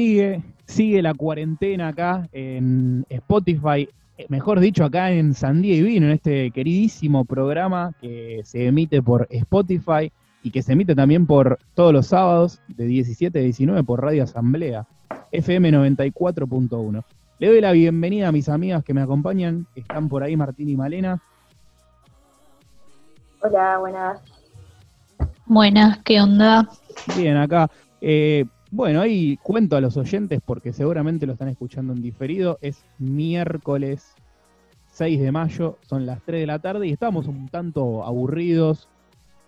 Sigue, sigue la cuarentena acá en Spotify, eh, mejor dicho, acá en Sandía y Vino, en este queridísimo programa que se emite por Spotify y que se emite también por todos los sábados de 17 a 19 por Radio Asamblea, FM 94.1. Le doy la bienvenida a mis amigas que me acompañan, están por ahí Martín y Malena. Hola, buenas. Buenas, ¿qué onda? Bien, acá. Eh, bueno, ahí cuento a los oyentes porque seguramente lo están escuchando en diferido. Es miércoles 6 de mayo, son las 3 de la tarde y estamos un tanto aburridos,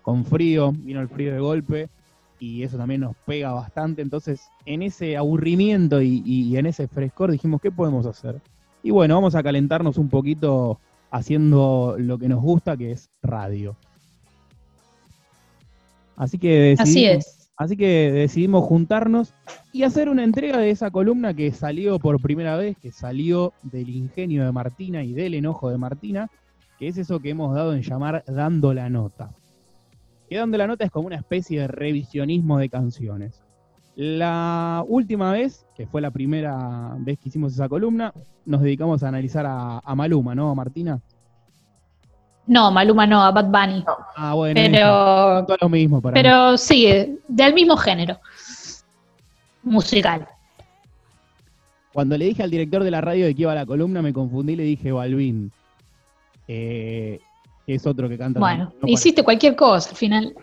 con frío, vino el frío de golpe y eso también nos pega bastante. Entonces, en ese aburrimiento y, en ese frescor dijimos, ¿qué podemos hacer? Y bueno, vamos a calentarnos un poquito haciendo lo que nos gusta, que es radio. Así que Así es Así que decidimos juntarnos y hacer una entrega de esa columna que salió por primera vez, que salió del ingenio de Martina y del enojo de Martina, que es eso que hemos dado en llamar Dando la Nota. Que Dando la Nota es como una especie de revisionismo de canciones. La última vez, que fue la primera vez que hicimos esa columna, nos dedicamos a analizar a, a Maluma, ¿no, Martina? No, Maluma no, a Bad Bunny. Ah, bueno, pero, todo lo mismo para Pero sí, del mismo género musical. Cuando le dije al director de la radio de que iba a la columna, me confundí y le dije Balvin. Eh, es otro que canta. Bueno, hiciste cualquier cosa al final.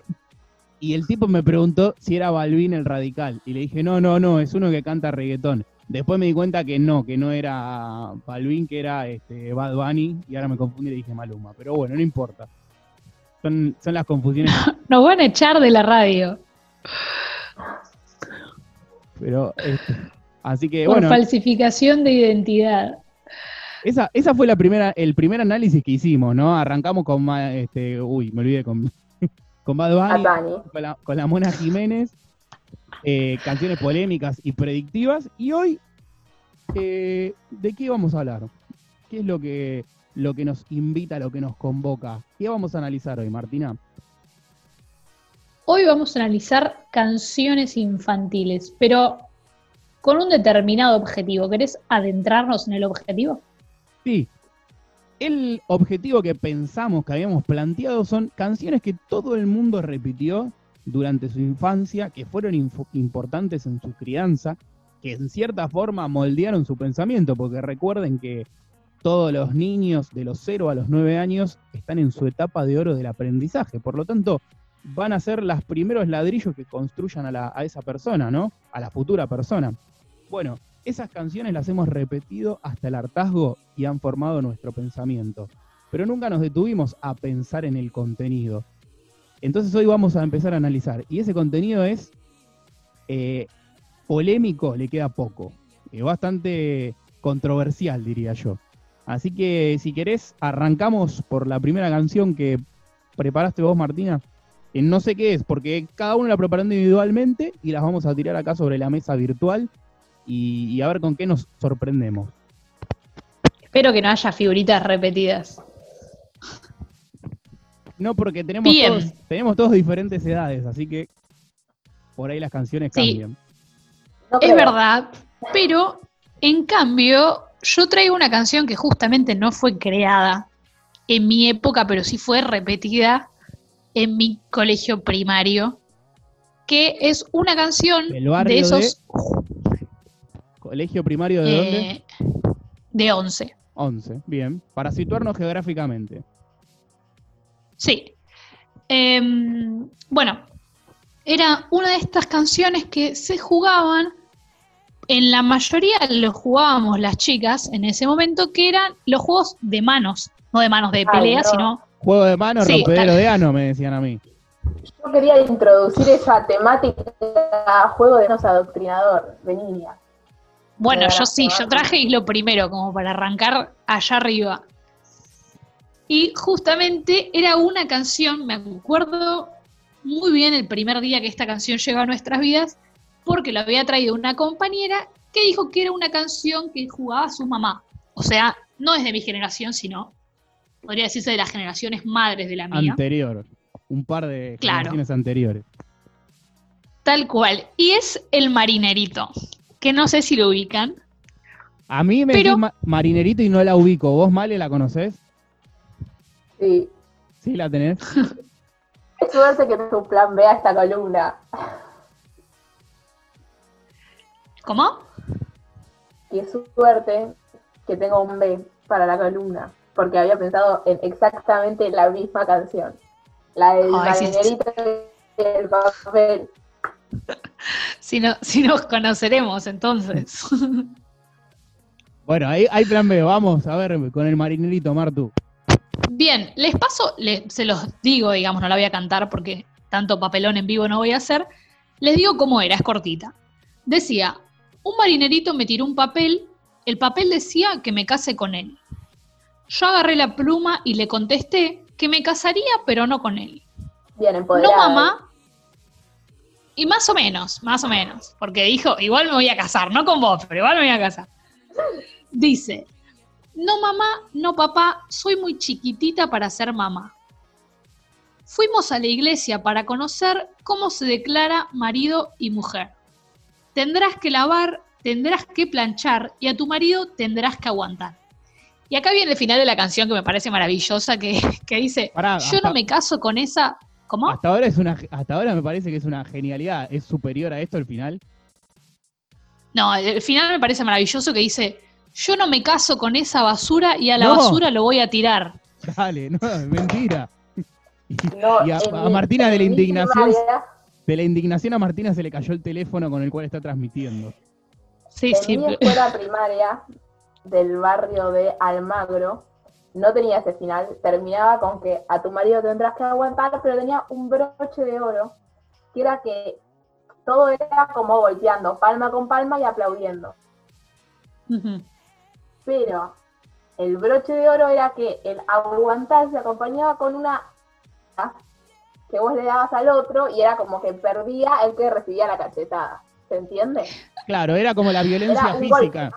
Y el tipo me preguntó si era Balvin el radical. Y le dije, no, no, no, es uno que canta reggaetón. Después me di cuenta que no, que no era Balvin, que era este, Bad Bunny, y ahora me confundí y le dije Maluma. Pero bueno, no importa. Son, son las confusiones. Nos van a echar de la radio. Pero, este, así que Por bueno. falsificación de identidad. Esa, esa fue la primera, el primer análisis que hicimos, ¿no? Arrancamos con, este, uy, me olvidé, con, con Bad Bunny, Con, la, con la Mona Jiménez, eh, canciones polémicas y predictivas. Y hoy, eh, ¿de qué vamos a hablar? ¿Qué es lo que, lo que nos invita, lo que nos convoca? ¿Qué vamos a analizar hoy, Martina? Hoy vamos a analizar canciones infantiles, pero con un determinado objetivo. ¿Querés adentrarnos en el objetivo? Sí. El objetivo que pensamos que habíamos planteado son canciones que todo el mundo repitió durante su infancia, que fueron importantes en su crianza, que en cierta forma moldearon su pensamiento, porque recuerden que todos los niños de los 0 a los 9 años están en su etapa de oro del aprendizaje, por lo tanto van a ser los primeros ladrillos que construyan a, a esa persona, ¿no? A la futura persona. Bueno, esas canciones las hemos repetido hasta el hartazgo y han formado nuestro pensamiento, pero nunca nos detuvimos a pensar en el contenido. Entonces hoy vamos a empezar a analizar. Y ese contenido es eh, polémico, le queda poco. Es bastante controversial, diría yo. Así que si querés, arrancamos por la primera canción que preparaste vos, Martina. no sé qué es, porque cada uno la preparó individualmente y las vamos a tirar acá sobre la mesa virtual y, y a ver con qué nos sorprendemos. Espero que no haya figuritas repetidas. No, porque tenemos todos, tenemos todos diferentes edades, así que por ahí las canciones cambian. es verdad, pero en cambio, yo traigo una canción que justamente no fue creada en mi época, pero sí fue repetida en mi colegio primario, que es una canción de esos... ¿Colegio primario de dónde? Eh, de 11. 11, bien. Para situarnos geográficamente. Sí. Em, bueno, era una de estas canciones que se jugaban, en la mayoría lo jugábamos las chicas en ese momento, que eran los juegos de manos, no de manos de pelea, sino... Juego de manos, sí, rompedero de ano, me decían a mí. Yo quería introducir esa temática a juego de manos adoctrinador de niña. Bueno, yo sí, yo traje lo primero, como para arrancar allá arriba. Y justamente era una canción, me acuerdo muy bien el primer día que esta canción llegó a nuestras vidas, porque lo había traído una compañera que dijo que era una canción que jugaba su mamá. O sea, no es de mi generación, sino, podría decirse de las generaciones madres de la mía. Anterior, un par de generaciones anteriores. Tal cual. Y es El Marinerito. que no sé si lo ubican. A mí me Pero- ma- marinerito y no la ubico. ¿Vos, Male, la conocés? Sí. Sí, la tenés. Qué suerte que tu plan B a esta columna. ¿Cómo? Qué suerte que tengo un B para la columna. Porque había pensado en exactamente la misma canción. La del Ay, sí, sí. marinerito y el papel. Si, no, si nos conoceremos entonces. Bueno, ahí hay plan B. Vamos a ver con el marinerito, Martu. Bien, les paso, le- se los digo, digamos, no la voy a cantar porque tanto papelón en vivo no voy a hacer. Les digo cómo era, es cortita. Decía, un marinerito me tiró un papel, el papel decía que me case con él. Yo agarré la pluma y le contesté que me casaría, pero no con él. Bien No, empoderada. mamá. Y más o menos, más o menos. Porque dijo, igual me voy a casar, no con vos, pero igual me voy a casar. Dice, no mamá, no papá, soy muy chiquitita para ser mamá. Fuimos a la iglesia para conocer cómo se declara marido y mujer. Tendrás que lavar, tendrás que planchar y a tu marido tendrás que aguantar. Y acá viene el final de la canción que me parece maravillosa, que, que dice, Pará, yo no me caso con esa... ¿Cómo? Hasta ahora es una, hasta ahora me parece que es una genialidad. ¿Es superior a esto el final? No, el final me parece maravilloso que dice, yo no me caso con esa basura y a la No. basura lo voy a tirar. Dale, no, es mentira. No, Y a- en a mi- Martina de la indignación- De la indignación a Martina se le cayó el teléfono con el cual está transmitiendo. Sí, En sí. mi escuela primaria del barrio de Almagro no tenía ese final. Terminaba con que a tu marido tendrás que aguantar, pero tenía un broche de oro, que era que todo era como volteando, palma con palma y aplaudiendo. Ujú. Pero el broche de oro era que el aguantar se acompañaba con una que vos le dabas al otro y era como que perdía el que recibía la cachetada. ¿Se entiende? Claro, era como la violencia física.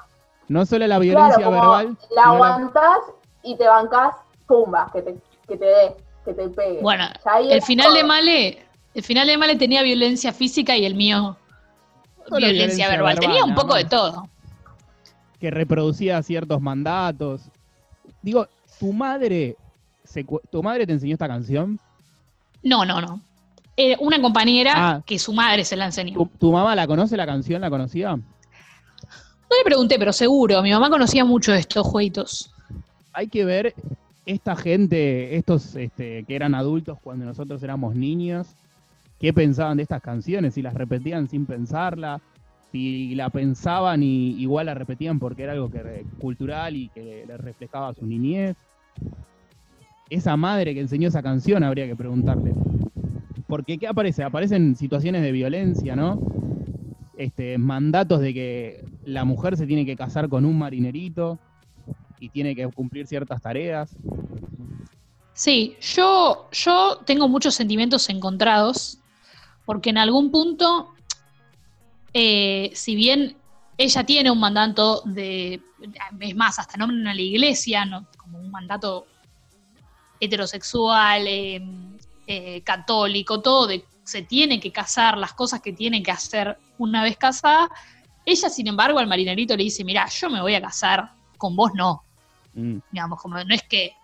No solo la violencia Claro, como verbal. la aguantás y te bancás, pumba, que te, que te dé, que te pegue. Bueno, el final de. Male, el final de Male tenía violencia física y el mío violencia, violencia verbal. verbal, Tenía un poco de todo. Que reproducía ciertos mandatos. Digo, tu madre, se tu madre te enseñó esta canción. No, no, no. Eh, una compañera Ah. que su madre se la enseñó. ¿Tu, tu mamá la conoce la canción? ¿La conocía? No le pregunté, pero seguro. Mi mamá conocía mucho estos jueguitos. Hay que ver esta gente, estos este, que eran adultos cuando nosotros éramos niños, qué pensaban de estas canciones, si las repetían sin pensarla, si la pensaban y igual la repetían porque era algo que cultural y que les reflejaba su niñez. Esa madre que enseñó esa canción habría que preguntarle. Porque ¿qué aparece? Aparecen situaciones de violencia, ¿no? Este, mandatos de que la mujer se tiene que casar con un marinerito y tiene que cumplir ciertas tareas. Sí, yo, yo tengo muchos sentimientos encontrados, porque en algún punto, eh, si bien ella tiene un mandato de, es más, hasta nombran a la iglesia, ¿no? como un mandato heterosexual, eh, eh, católico, todo, de se tiene que casar, las cosas que tiene que hacer una vez casada, ella, sin embargo, al marinerito le dice, mira, yo me voy a casar, con vos no, Mm. digamos, como no es que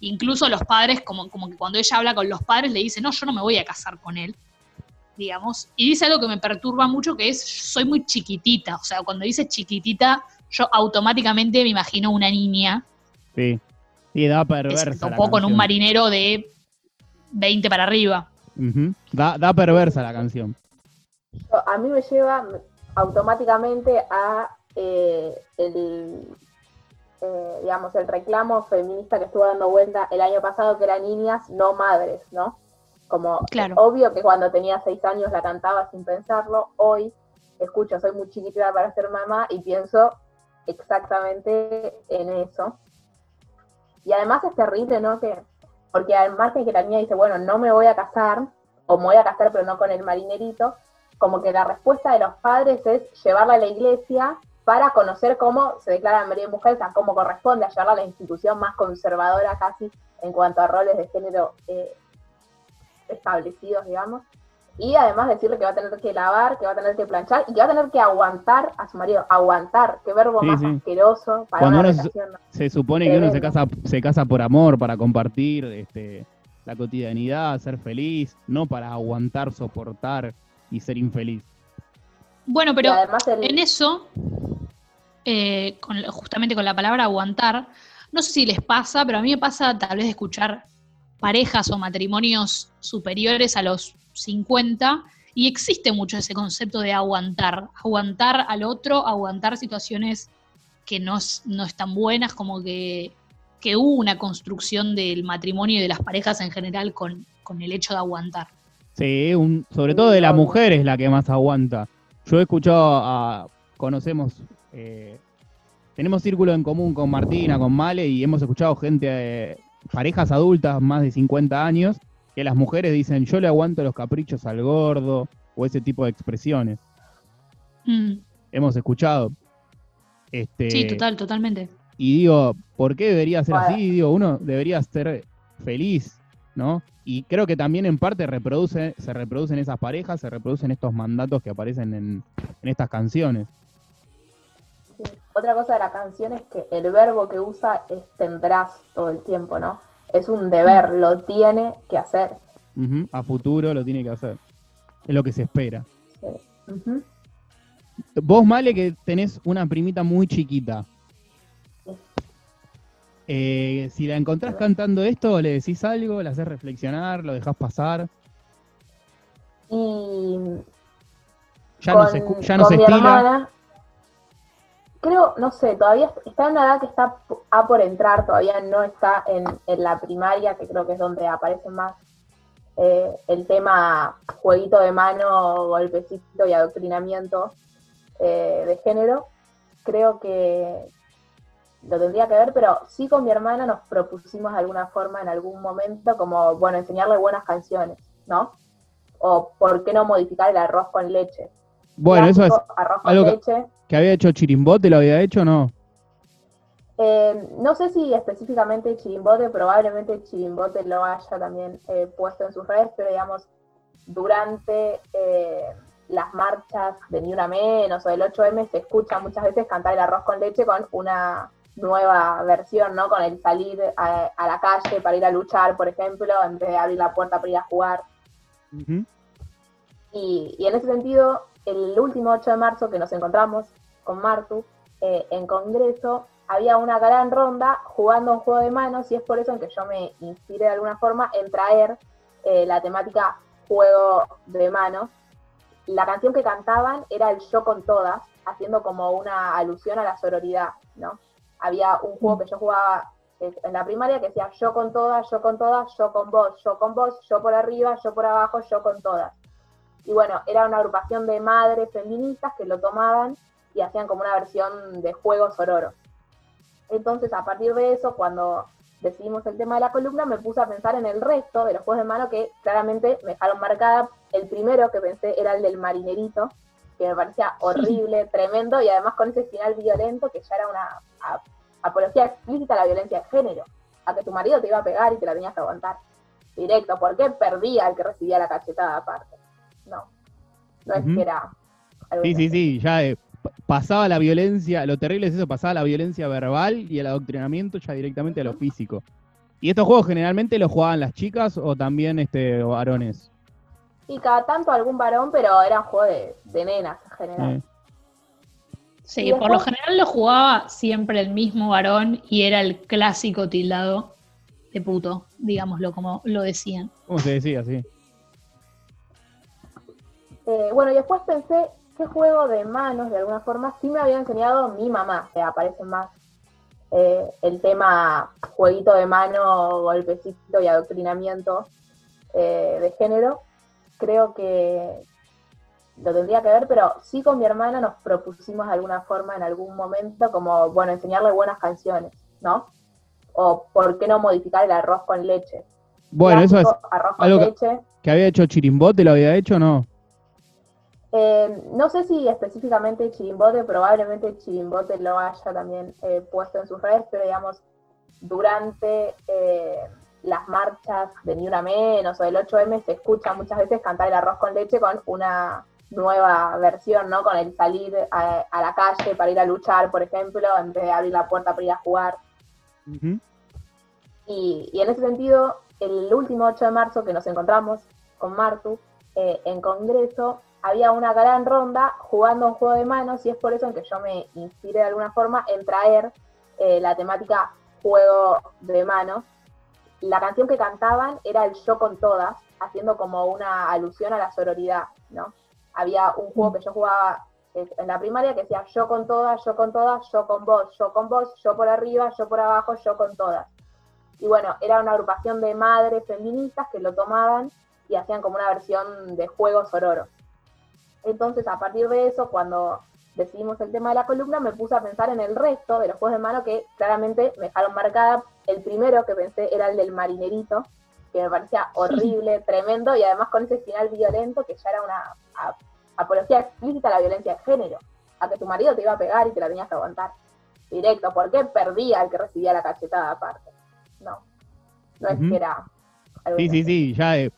incluso los padres, como, como que cuando ella habla con los padres, le dice, no, yo no me voy a casar con él, digamos, y dice algo que me perturba mucho, que es, soy muy chiquitita, o sea, cuando dice chiquitita, yo automáticamente me imagino una niña, Sí. Sí, da perversa. se la topó con un marinero de 20 para arriba. Da, da perversa la canción. A mí me lleva automáticamente a eh, el, eh, digamos, el reclamo feminista que estuvo dando vuelta el año pasado, que eran niñas, no madres, ¿no? Como Claro. obvio que cuando tenía seis años la cantaba sin pensarlo, hoy escucho, soy muy chiquitita para ser mamá y pienso exactamente en eso. Y además es terrible, ¿no? Que, porque al margen que la niña dice, bueno, no me voy a casar, o me voy a casar pero no con el marinerito, como que la respuesta de los padres es llevarla a la iglesia para conocer cómo se declara marido y mujer, o sea, cómo corresponde a llevarla a la institución más conservadora casi en cuanto a roles de género eh, establecidos, digamos. y además decirle que va a tener que lavar, que va a tener que planchar y que va a tener que aguantar a su marido. Aguantar, qué verbo más asqueroso para Cuando uno se, supone que uno se casa, se casa por amor, para compartir este, la cotidianidad, ser feliz, no para aguantar, soportar y ser infeliz. Bueno, pero en eso, eh, justamente con la palabra aguantar, no sé si les pasa, pero a mí me pasa tal vez de escuchar parejas o matrimonios superiores a los 50 y existe mucho ese concepto de aguantar, aguantar al otro, aguantar situaciones que no, no están buenas, como que, que, hubo una construcción del matrimonio y de las parejas en general con, con el hecho de aguantar. Sí, un, sobre todo de la mujer es la que más aguanta. Yo he escuchado a, conocemos, eh, tenemos círculo en común con Martina, con Male, y hemos escuchado gente, eh, parejas adultas más de 50 años, que las mujeres dicen, yo le aguanto los caprichos al gordo, o ese tipo de expresiones. Mm. Hemos escuchado. Este, sí, total, totalmente. Y digo, ¿por qué debería ser así? Digo, uno debería ser feliz, ¿no? Y creo que también en parte reproduce, se reproducen esas parejas, se reproducen estos mandatos que aparecen en, estas canciones. Otra cosa de la canción es que el verbo que usa es tendrás todo el tiempo, ¿no? Es un deber, lo tiene que hacer. A futuro lo tiene que hacer. Es lo que se espera. Vos, Male, que tenés una primita muy chiquita. Eh, si la encontrás cantando esto, le decís algo, la haces reflexionar, lo dejás pasar. Y ya no se, ya no se estila creo, no sé, todavía está en una edad que está a por entrar, todavía no está en, la primaria, que creo que es donde aparece más eh, el tema jueguito de mano, golpecito y adoctrinamiento eh, de género. Creo que lo tendría que ver, pero sí con mi hermana nos propusimos de alguna forma en algún momento como, bueno, enseñarle buenas canciones, ¿no? O por qué no modificar el arroz con leche. Bueno, eso es arroz con leche ¿Que había hecho Chirimbote? ¿Lo había hecho o no? Eh, no sé si específicamente Chirimbote, probablemente Chirimbote lo haya también eh, puesto en sus redes, pero digamos, durante eh, las marchas de Ni Una Menos o del 8M se escucha muchas veces cantar el arroz con leche con una nueva versión, ¿no? Con el salir a, la calle para ir a luchar, por ejemplo, en vez de abrir la puerta para ir a jugar. y, y en ese sentido, el último 8 de marzo que nos encontramos con Martu, eh, en Congreso, había una gran ronda jugando un juego de manos y es por eso en que yo me inspiré de alguna forma en traer eh, la temática juego de manos. La canción que cantaban era el Yo con todas, haciendo como una alusión a la sororidad, ¿no? Había un juego que yo jugaba eh, en la primaria que decía yo con todas, yo con todas, yo con vos, yo con vos, yo por arriba, yo por abajo, yo con todas. Y bueno, era una agrupación de madres feministas que lo tomaban y hacían como una versión de juegos ororos. Entonces, a partir de eso, cuando decidimos el tema de la columna, me puse a pensar en el resto de los juegos de mano que claramente me dejaron marcada. El primero que pensé era el del marinerito, que me parecía horrible, tremendo, y además con ese final violento que ya era una apología explícita a la violencia de género, a que tu marido te iba a pegar y te la tenías que aguantar. Directo, porque perdía el que recibía la cachetada aparte. No, no es que era... sí, sí, sí, ya eh, pasaba la violencia, lo terrible es eso, pasaba la violencia verbal y el adoctrinamiento ya directamente a lo físico. ¿Y estos juegos generalmente los jugaban las chicas o también este varones? Sí, cada tanto algún varón, pero era un juego de, nenas en general. Eh. Sí, por lo general lo jugaba siempre el mismo varón y era el clásico tildado de puto, digámoslo como lo decían. ¿Cómo se decía, sí? Eh, bueno, y después pensé juego de manos, de alguna forma, sí me había enseñado mi mamá, que aparece más eh, el tema jueguito de mano, golpecito y adoctrinamiento eh, de género. Creo que lo tendría que ver, pero sí con mi hermana nos propusimos de alguna forma en algún momento como, bueno, enseñarle buenas canciones, ¿no? O por qué no modificar el arroz con leche. Bueno, eso es algo que, que había hecho Chirimbote, ¿lo había hecho o no? Eh, no sé si específicamente Chirimbote, probablemente Chirimbote lo haya también eh, puesto en sus redes, pero digamos, durante eh, las marchas de Ni Una Menos o del 8M se escucha muchas veces cantar el arroz con leche con una nueva versión, ¿no? Con el salir a, la calle para ir a luchar, por ejemplo, en vez de abrir la puerta para ir a jugar. y, en ese sentido, el último 8 de marzo que nos encontramos con Martu eh, en Congreso, había una gran ronda jugando un juego de manos y es por eso en que yo me inspiré de alguna forma en traer eh, la temática juego de manos. La canción que cantaban era el Yo con todas, haciendo como una alusión a la sororidad, ¿no? Había un juego que yo jugaba eh, en la primaria que decía yo con todas, yo con todas, yo con vos, yo con vos, yo por arriba, yo por abajo, yo con todas. Y bueno, era una agrupación de madres feministas que lo tomaban y hacían como una versión de juego sororo. Entonces, a partir de eso, cuando decidimos el tema de la columna, me puse a pensar en el resto de los juegos de mano que claramente me dejaron marcada. El primero que pensé era el del marinerito, que me parecía horrible, tremendo, y además con ese final violento que ya era una apología explícita a la violencia de género, a que tu marido te iba a pegar y te la tenías que aguantar. Directo, porque perdía el que recibía la cachetada aparte. No, no es que era... sí, sí, sí, ya eh,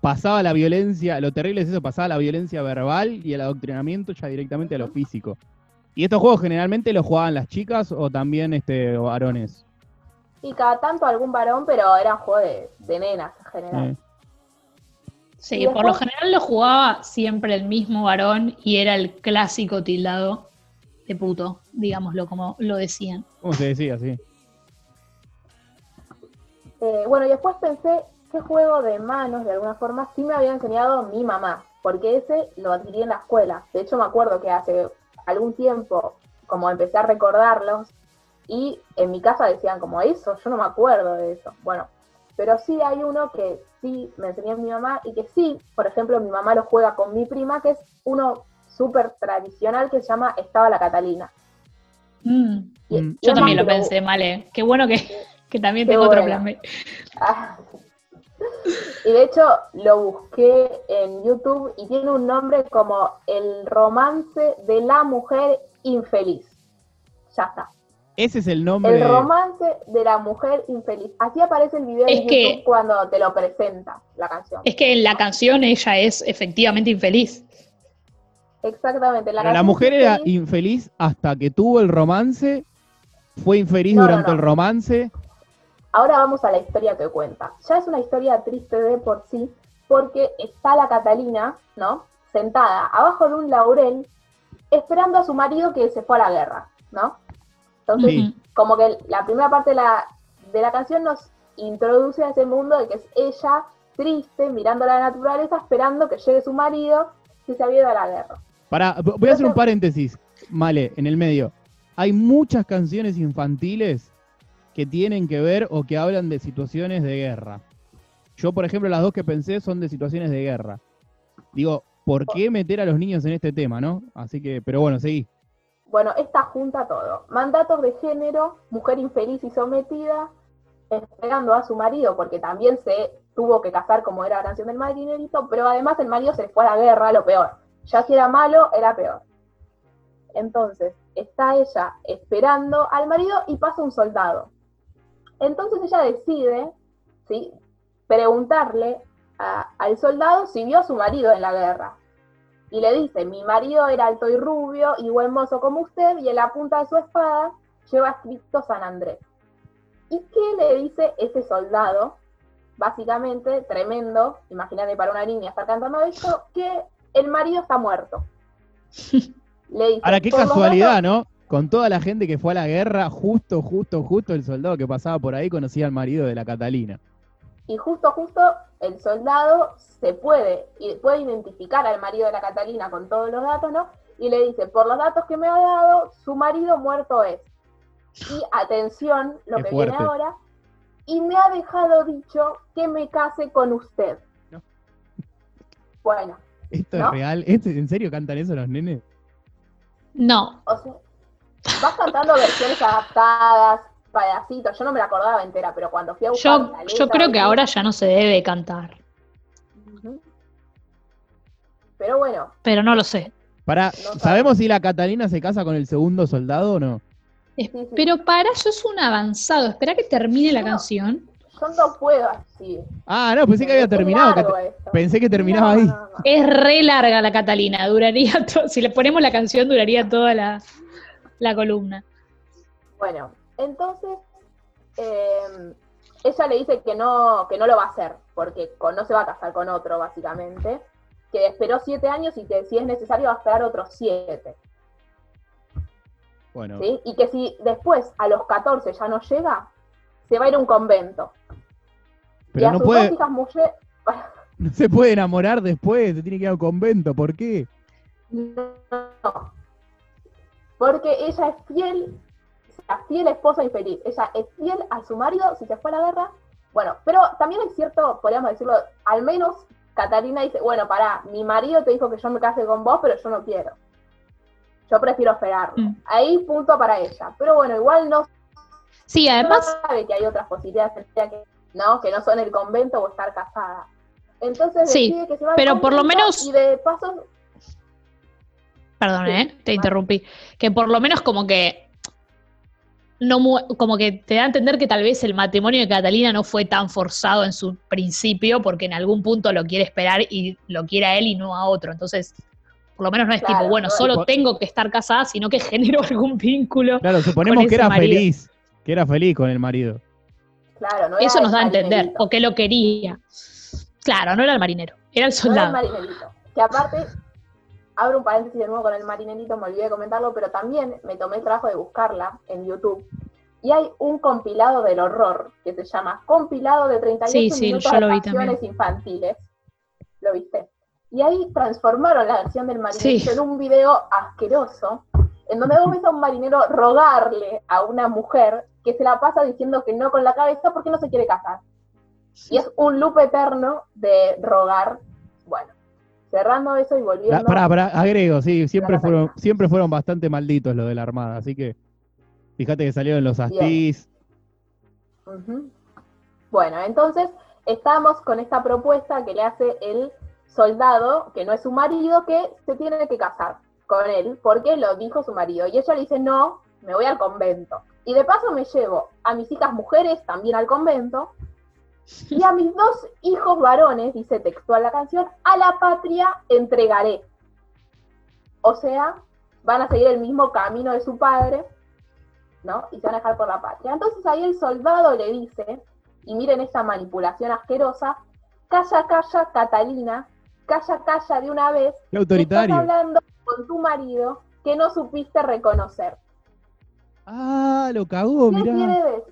pasaba la violencia, lo terrible es eso, pasaba la violencia verbal y el adoctrinamiento ya directamente a lo físico. ¿Y estos juegos generalmente los jugaban las chicas o también este varones? Y cada tanto algún varón, pero eran juegos de, nenas en general. Sí, por lo general lo jugaba siempre el mismo varón y era el clásico tildado de puto, digámoslo como lo decían. ¿Cómo se decía, sí? Eh, bueno, y después pensé ese juego de manos, de alguna forma, sí me había enseñado mi mamá, porque ese lo adquirí en la escuela. De hecho, me acuerdo que hace algún tiempo, como empecé a recordarlos, y en mi casa decían como eso, yo no me acuerdo de eso. Bueno, pero sí hay uno que sí me enseñó mi mamá y que sí, por ejemplo, mi mamá lo juega con mi prima, que es uno súper tradicional que se llama Estaba la Catalina. Mm. Mm. yo también lo pensé, Male. Qué bueno que, también tengo otro plan. Ah, y de hecho lo busqué en YouTube y tiene un nombre como El romance de la mujer infeliz. Ya está. Ese es el nombre. El romance de la mujer infeliz. Así aparece el video en YouTube cuando te lo presenta la canción. Es que en la canción ella es efectivamente infeliz. Exactamente. La, mujer era infeliz hasta que tuvo el romance, fue infeliz durante el romance Ahora vamos a la historia que cuenta. Ya es una historia triste de por sí, porque está la Catalina, ¿no? Sentada abajo de un laurel, esperando a su marido que se fue a la guerra, ¿no? Entonces, como que la primera parte de la, de la canción nos introduce a ese mundo de que es ella triste, mirando la naturaleza, esperando que llegue su marido que se había ido a la guerra. Para, voy a hacer un paréntesis, Male, en el medio. Hay muchas canciones infantiles que tienen que ver o que hablan de situaciones de guerra. Yo, por ejemplo, las dos que pensé son de situaciones de guerra. Digo, ¿por qué meter a los niños en este tema, no? Así que, pero bueno, seguí. Bueno, esta junta todo. Mandatos de género, mujer infeliz y sometida, esperando a su marido, porque también se tuvo que casar como era la canción del marinerito, pero además el marido se le fue a la guerra, lo peor. Ya si era malo, era peor. Entonces, está ella esperando al marido y pasa un soldado. Entonces ella decide ¿sí? preguntarle al soldado si vio a su marido en la guerra. Y le dice, mi marido era alto y rubio y buen mozo como usted, y en la punta de su espada lleva escrito San Andrés. ¿Y qué le dice ese soldado? Básicamente, tremendo, imagínate para una niña estar cantando esto, que el marido está muerto. Le dice, Ahora, qué casualidad, ¿no? Con toda la gente que fue a la guerra, justo, justo, justo el soldado que pasaba por ahí conocía al marido de la Catalina. Y justo, justo el soldado se puede, y puede identificar al marido de la Catalina con todos los datos, ¿no? Y le dice, por los datos que me ha dado, su marido muerto es. Y atención, lo que viene ahora, y me ha dejado dicho que me case con usted. Bueno. ¿Esto es real? ¿En serio cantan eso los nenes? No. O sea, Vas cantando versiones adaptadas, pedacitos. Yo no me la acordaba entera, pero cuando fui a buscar Yo, yo creo que ahora ya no se debe cantar. Pero bueno. Pero no lo sé. Para, ¿Sabemos si la Catalina se casa con el segundo soldado o no? Pero para eso es un avanzado. Espera que termine la canción. yo no puedo así. Ah, no, pensé que había terminado. pensé que terminaba ahí. Es re larga la Catalina, duraría, si le ponemos la canción, duraría toda la, columna. Bueno, entonces, em, ella le dice que no, que no lo va a hacer, porque no se va a casar con otro, básicamente, que esperó siete años y que si es necesario va a esperar otros siete. Bueno. Y que si después a los 14 ya no llega, se va a ir a un convento. Pero no puede... no se puede enamorar después, se tiene que ir a un convento, ¿por qué? No, porque ella es fiel, la fiel esposa infeliz. Ella es fiel a su marido si se fue a la guerra. Bueno, pero también es cierto, podríamos decirlo, al menos Catalina dice, bueno, pará, mi marido te dijo que yo me case con vos, pero yo no quiero. Yo prefiero esperarlo. Mm. Ahí punto para ella. Pero bueno, igual no Sí, además. Sabe que hay otras posibilidades, que, ¿no? que no son el convento o estar casada. Entonces decide que se va pero por lo menos. Y de paso. Perdón, ¿eh? Te interrumpí. Que por lo menos como que. No, como que te da a entender que tal vez el matrimonio de Catalina no fue tan forzado en su principio, porque en algún punto lo quiere esperar y lo quiere a él y no a otro. Entonces, por lo menos no es tipo, bueno, solo tengo que estar casada, sino que genero algún vínculo. Claro, suponemos que era feliz que era feliz con el marido. Claro, no Eso nos da a entender, o que lo quería. Claro, no era el marinero, era el soldado. No era el marinerito. Que aparte, abro un paréntesis de nuevo con el marinerito, me olvidé de comentarlo, pero también me tomé el trabajo de buscarla en YouTube. Y hay un compilado del horror que se llama Compilado de 38 sí, sí, minutos de canciones infantiles. ¿Lo viste? Y ahí transformaron la versión del marinerito en un video asqueroso en donde vos ves a un marinero rogarle a una mujer que se la pasa diciendo que no con la cabeza porque no se quiere casar. Y es un loop eterno de rogar. Bueno, cerrando eso y volviendo. Para, para, agrego, sí, siempre fueron, siempre fueron bastante malditos lo de la Armada, así que fíjate que salieron los astís. Bueno, entonces estamos con esta propuesta que le hace el soldado, que no es su marido, que se tiene que casar con él porque lo dijo su marido. Y ella le dice, no, me voy al convento. Y de paso me llevo a mis hijas mujeres también al convento. Y a mis dos hijos varones, dice textual la canción, a la patria entregaré. O sea, van a seguir el mismo camino de su padre, ¿no? Y se van a dejar por la patria. Entonces ahí el soldado le dice, y miren esta manipulación asquerosa, calla, calla, Catalina, calla, calla de una vez. Qué autoritario. Estás hablando con tu marido que no supiste reconocer. Ah, lo cagó, mirá.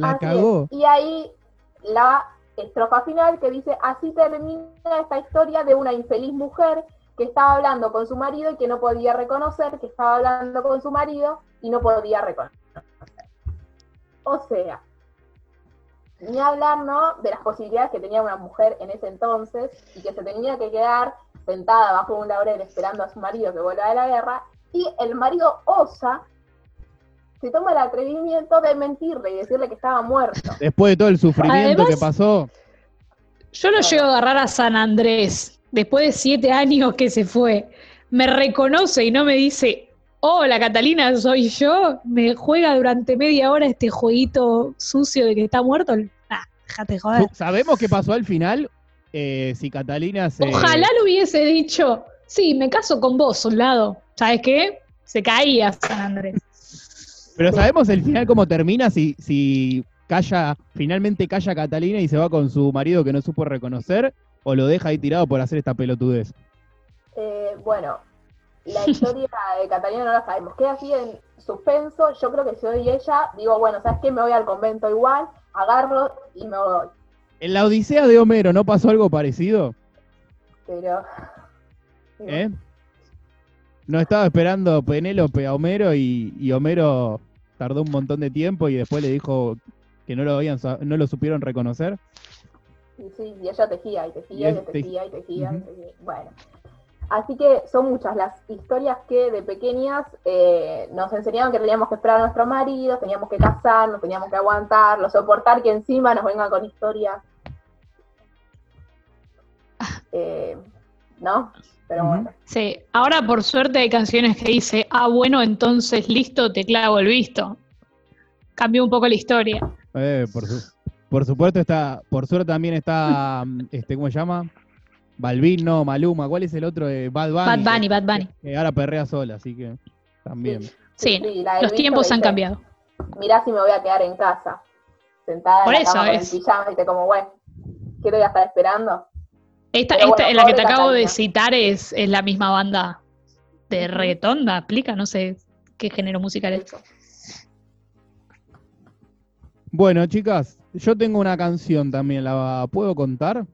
La cagó. Y ahí la estrofa final que dice, así termina esta historia de una infeliz mujer que estaba hablando con su marido y que no podía reconocer que estaba hablando con su marido y no podía reconocer. O sea, ni hablar, ¿no? De las posibilidades que tenía una mujer en ese entonces y que se tenía que quedar sentada bajo un laurel esperando a su marido que vuelva de la guerra, y el marido osa, se toma el atrevimiento de mentirle y decirle que estaba muerto. Después de todo el sufrimiento que pasó. Yo lo llego a agarrar a San Andrés, después de siete años que se fue. Me reconoce y no me dice, hola Catalina, soy yo. Me juega durante media hora este jueguito sucio de que está muerto. Nah, déjate joder. ¿Sabemos qué pasó al final? Eh, si Catalina se... Ojalá lo hubiese dicho, sí, me caso con vos, soldado. ¿Sabes qué? Se caía San Andrés. Pero sabemos el final cómo termina si, si calla, finalmente calla Catalina y se va con su marido que no supo reconocer, o lo deja ahí tirado por hacer esta pelotudez. Eh, bueno, la historia de Catalina no la sabemos. Queda así en suspenso. Yo creo que si soy ella, digo, bueno, ¿sabes qué? Me voy al convento igual, agarro y me voy. En la Odisea de Homero, ¿no pasó algo parecido? Pero. ¿Eh? No estaba esperando Penélope a Homero y, Homero tardó un montón de tiempo y después le dijo que no lo habían no lo supieron reconocer. Sí, sí, y ella tejía y tejía y, tejía y tejía. y tejía. Bueno, Así que son muchas las historias que de pequeñas eh, nos enseñaban que teníamos que esperar a nuestro marido, teníamos que casarnos, teníamos que aguantarlo, soportar que encima nos vengan con historias. Eh, ¿No? Pero bueno. Sí, ahora por suerte hay canciones que dice, ah, bueno, entonces listo, te clavo el visto. Cambió un poco la historia. Eh, por, por supuesto está, por suerte también está, este, ¿cómo se llama? Balvin, no, Maluma, ¿cuál es el otro? de Bad Bunny. Bad Bunny, Bad Bunny. Que, ahora perrea sola, así que también. Sí, los tiempos han cambiado. Mirá si me voy a quedar en casa, sentada Por en eso la es. en pijama, y como, bueno, ¿qué te voy a estar esperando? Esta, esta la que te acabo de citar es, es la misma banda de reggaetón, ¿me aplica? No sé qué género musical es. Bueno, chicas, yo tengo una canción también, ¿la puedo contar?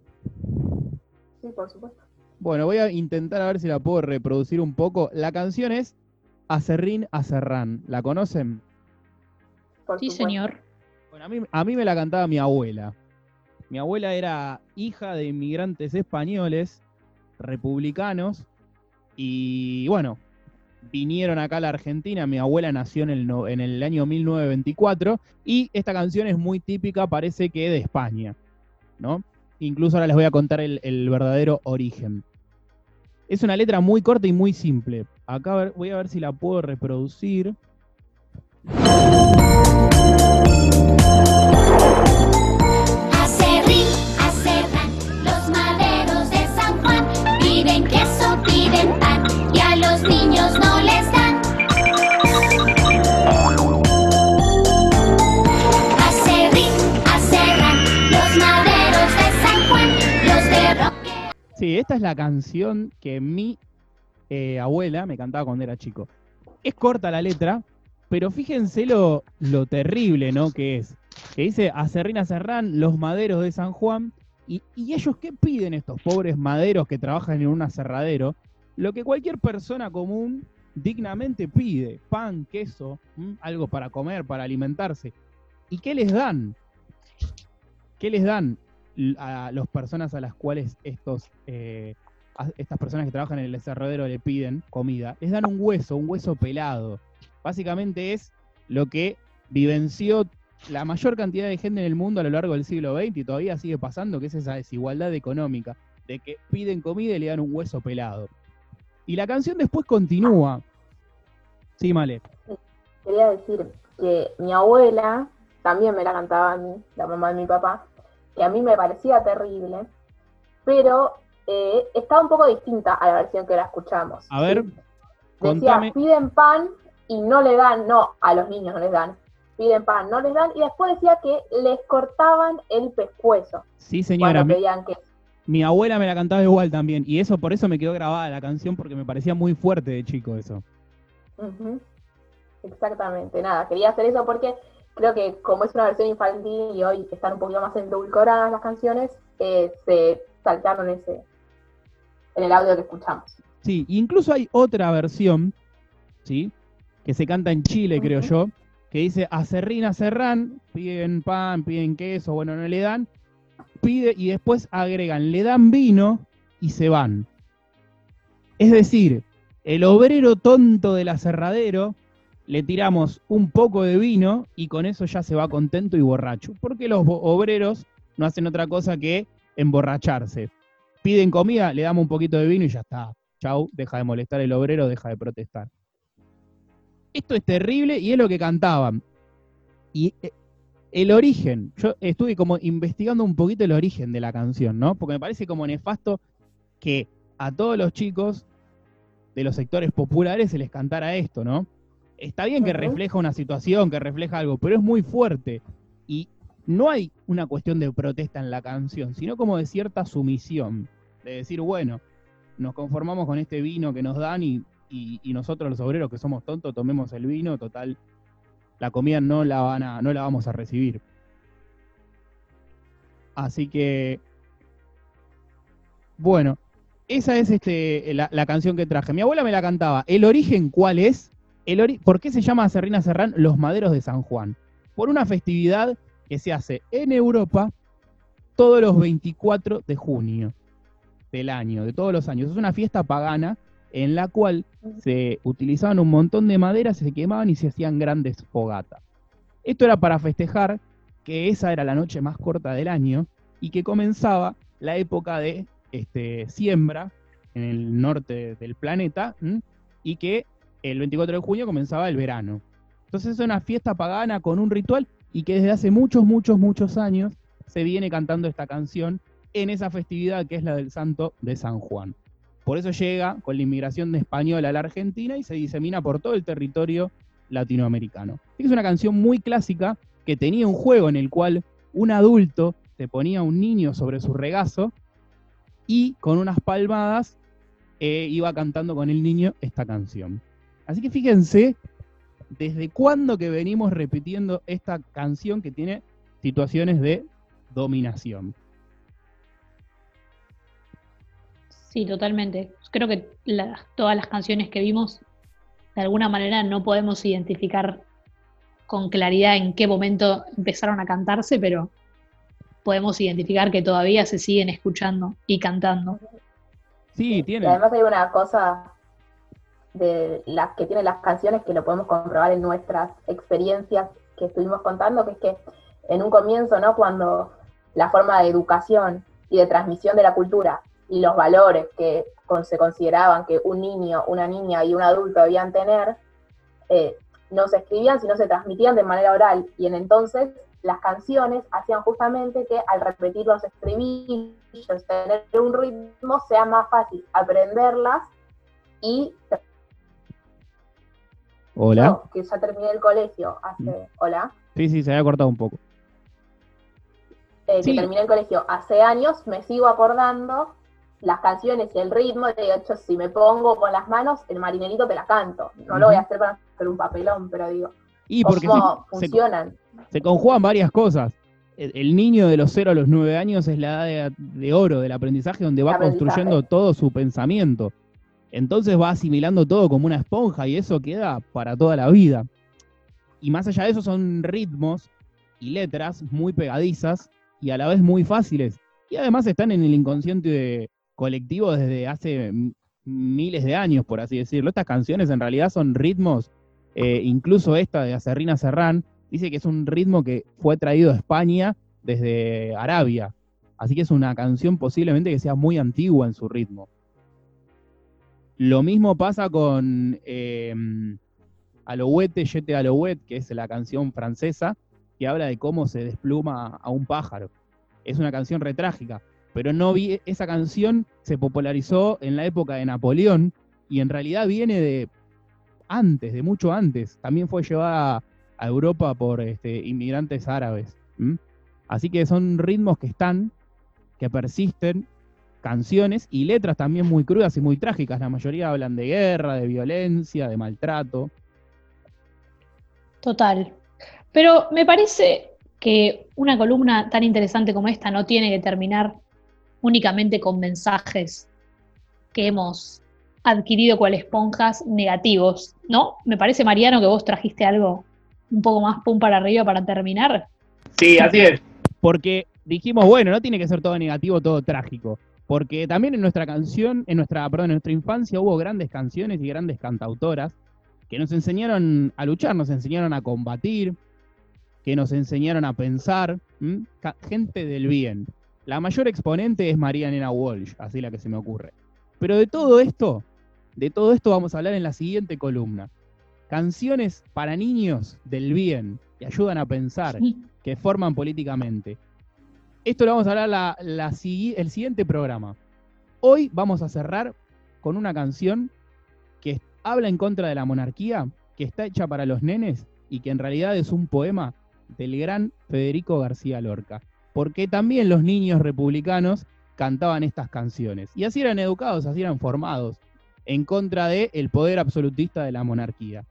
Sí, por supuesto. Bueno, voy a intentar a ver si la puedo reproducir un poco. La canción es Acerrín Acerrán. ¿La conocen? sí, señor. Bueno, a mí, a mí me la cantaba mi abuela. Mi abuela era hija de inmigrantes españoles, republicanos, y bueno, vinieron acá a la Argentina. Mi abuela nació en el, año 1924 y esta canción es muy típica, parece que de España, ¿no? Incluso ahora les voy a contar el, el verdadero origen. Es una letra muy corta y muy simple. Acá voy a ver si la puedo reproducir. Sí, esta es la canción que mi eh, abuela me cantaba cuando era chico. Es corta la letra, pero fíjense lo, lo terrible, ¿no? Que es. Que dice Acerrín Serrán, los maderos de San Juan. Y, y, ellos qué piden estos pobres maderos que trabajan en un aserradero? Lo que cualquier persona común dignamente pide. Pan, queso, algo para comer, para alimentarse. ¿Y qué les dan? ¿Qué les dan a las personas a las cuales estos, eh, estas personas que trabajan en el aserradero le piden comida? Les dan un hueso, un hueso pelado. Básicamente es lo que vivenció la mayor cantidad de gente en el mundo a lo largo del siglo XX y todavía sigue pasando, que es esa desigualdad económica, de que piden comida y le dan un hueso pelado. Y la canción después continúa. Sí, Male. Quería decir que mi abuela también me la cantaba a mí, la mamá de mi papá, que a mí me parecía terrible, pero eh, estaba un poco distinta a la versión que la escuchamos. A ver. Decía, piden pan y no le dan, no, a los niños no les dan, piden pan, no les dan, y después decía que les cortaban el pescuezo. Sí, señora. Mi, que... mi, abuela me la cantaba igual también, y eso por eso me quedó grabada la canción, porque me parecía muy fuerte de chico eso. Uh -huh. Exactamente, nada, quería hacer eso porque creo que como es una versión infantil y hoy están un poquito más endulcoradas las canciones, eh, se saltaron ese en el audio que escuchamos. Sí, incluso hay otra versión, ¿sí? Que se canta en Chile, uh -huh. creo yo, que dice acerrín, acerrán, piden pan, piden queso, bueno, no le dan, pide y después agregan, le dan vino y se van. Es decir, el obrero tonto del aserradero le tiramos un poco de vino y con eso ya se va contento y borracho. Porque los obreros no hacen otra cosa que emborracharse. Piden comida, le damos un poquito de vino y ya está. Chau, deja de molestar el obrero, deja de protestar. Esto es terrible y es lo que cantaban. Y el origen, yo estuve como investigando un poquito el origen de la canción, ¿no? Porque me parece como nefasto que a todos los chicos de los sectores populares se les cantara esto, ¿no? Está bien que refleja una situación, que refleja algo, pero es muy fuerte. Y no hay una cuestión de protesta en la canción, sino como de cierta sumisión. De decir, bueno, nos conformamos con este vino que nos dan y, y, y nosotros los obreros que somos tontos tomemos el vino, total, la comida no la, van a, no la vamos a recibir. Así que, bueno, esa es este, la, la, canción que traje. Mi abuela me la cantaba. ¿El origen cuál es? ¿Por qué se llama Serrina Serrán Los Maderos de San Juan? Por una festividad que se hace en Europa todos los 24 de junio del año, de todos los años. Es una fiesta pagana en la cual se utilizaban un montón de madera, se quemaban y se hacían grandes fogatas. Esto era para festejar que esa era la noche más corta del año y que comenzaba la época de este, siembra en el norte del planeta y que el 24 de junio comenzaba el verano. Entonces es una fiesta pagana con un ritual y que desde hace muchos, muchos, muchos años se viene cantando esta canción en esa festividad que es la del Santo de San Juan. Por eso llega con la inmigración de española a la Argentina y se disemina por todo el territorio latinoamericano. Es una canción muy clásica que tenía un juego en el cual un adulto se ponía un niño sobre su regazo y con unas palmadas eh, iba cantando con el niño esta canción. Así que fíjense desde cuándo que venimos repitiendo esta canción que tiene situaciones de dominación. Sí, totalmente. Creo que todas las canciones que vimos, de alguna manera no podemos identificar con claridad en qué momento empezaron a cantarse, pero podemos identificar que todavía se siguen escuchando y cantando. Sí, tiene. además hay una cosa de las que tienen las canciones que lo podemos comprobar en nuestras experiencias que estuvimos contando, que es que en un comienzo, ¿no? Cuando la forma de educación y de transmisión de la cultura y los valores que se consideraban que un niño, una niña y un adulto debían tener, eh, no se escribían, sino se transmitían de manera oral. Y en entonces las canciones hacían justamente que al repetir los estribillos, tener un ritmo, sea más fácil aprenderlas y Hola. que ya terminé el colegio hace. Mm. Hola. Sí, sí, se había cortado un poco. Eh, que terminé el colegio hace años, me sigo acordando las canciones y el ritmo. De hecho, si me pongo con las manos, el marinerito te la canto. No lo voy a hacer para hacer un papelón, pero digo. Y porque cómo funcionan. Se, conjugan varias cosas. El, niño de los 0 a los 9 años es la edad de, oro del aprendizaje donde va construyendo todo su pensamiento. Entonces va asimilando todo como una esponja y eso queda para toda la vida. Y más allá de eso son ritmos y letras muy pegadizas y a la vez muy fáciles. Y además están en el inconsciente colectivo desde hace miles de años, por así decirlo. Estas canciones en realidad son ritmos, eh, incluso esta de Acerrina Serrán, dice que es un ritmo que fue traído a España desde Arabia. Así que es una canción posiblemente que sea muy antigua en su ritmo. Lo mismo pasa con eh, Alouette, Jete Alouette, que es la canción francesa, que habla de cómo se despluma a un pájaro. Es una canción retrágica, pero no vi, esa canción se popularizó en la época de Napoleón y en realidad viene de antes, de mucho antes. También fue llevada a Europa por este, inmigrantes árabes. Así que son ritmos que están, que persisten canciones y letras también muy crudas y muy trágicas. La mayoría hablan de guerra, de violencia, de maltrato. Total. Pero me parece que una columna tan interesante como esta no tiene que terminar únicamente con mensajes que hemos adquirido cual esponjas negativos, ¿no? Me parece, Mariano, que vos trajiste algo un poco más pum para arriba para terminar. Sí, así es. Porque dijimos, bueno, no tiene que ser todo negativo, todo trágico. Porque también en nuestra canción, en nuestra, perdón, en nuestra infancia hubo grandes canciones y grandes cantautoras que nos enseñaron a luchar, nos enseñaron a combatir, que nos enseñaron a pensar, gente del bien. La mayor exponente es María Nena Walsh, así la que se me ocurre. Pero de todo esto, de todo esto vamos a hablar en la siguiente columna. Canciones para niños del bien, que ayudan a pensar, que forman políticamente. Esto lo vamos a hablar la, el siguiente programa. Hoy vamos a cerrar con una canción que habla en contra de la monarquía, que está hecha para los nenes y que en realidad es un poema del gran Federico García Lorca. Porque también los niños republicanos cantaban estas canciones. Y así eran educados, así eran formados en contra del el poder absolutista de la monarquía.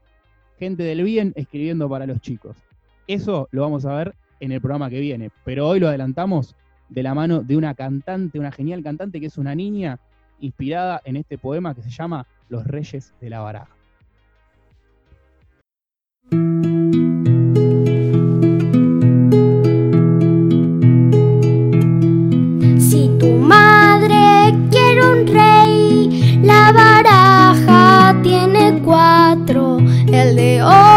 Gente del bien escribiendo para los chicos. Eso lo vamos a ver en el programa que viene. Pero hoy lo adelantamos de la mano de una cantante, una genial cantante que es una niña inspirada en este poema que se llama Los Reyes de la Baraja. Si tu madre quiere un rey, la baraja tiene cuatro, el de oro,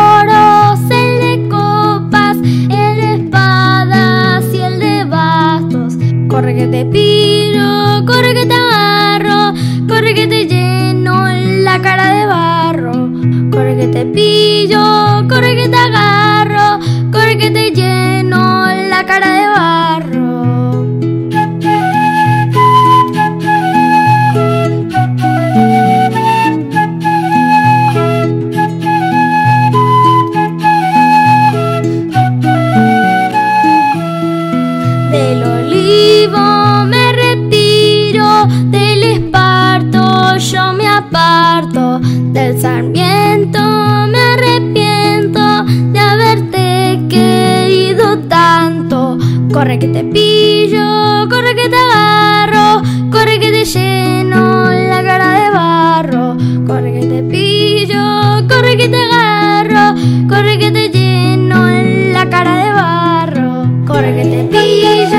Corre que te pillo, corre que te agarro, corre que te lleno la cara de barro. Corre que te pillo, corre que te agarro, corre que te lleno la cara de barro. Corre que te pillo, corre que te agarro, corre que te lleno la cara de barro. Corre que te pillo, corre que te agarro, corre que te lleno la cara de barro. Corre que te pillo.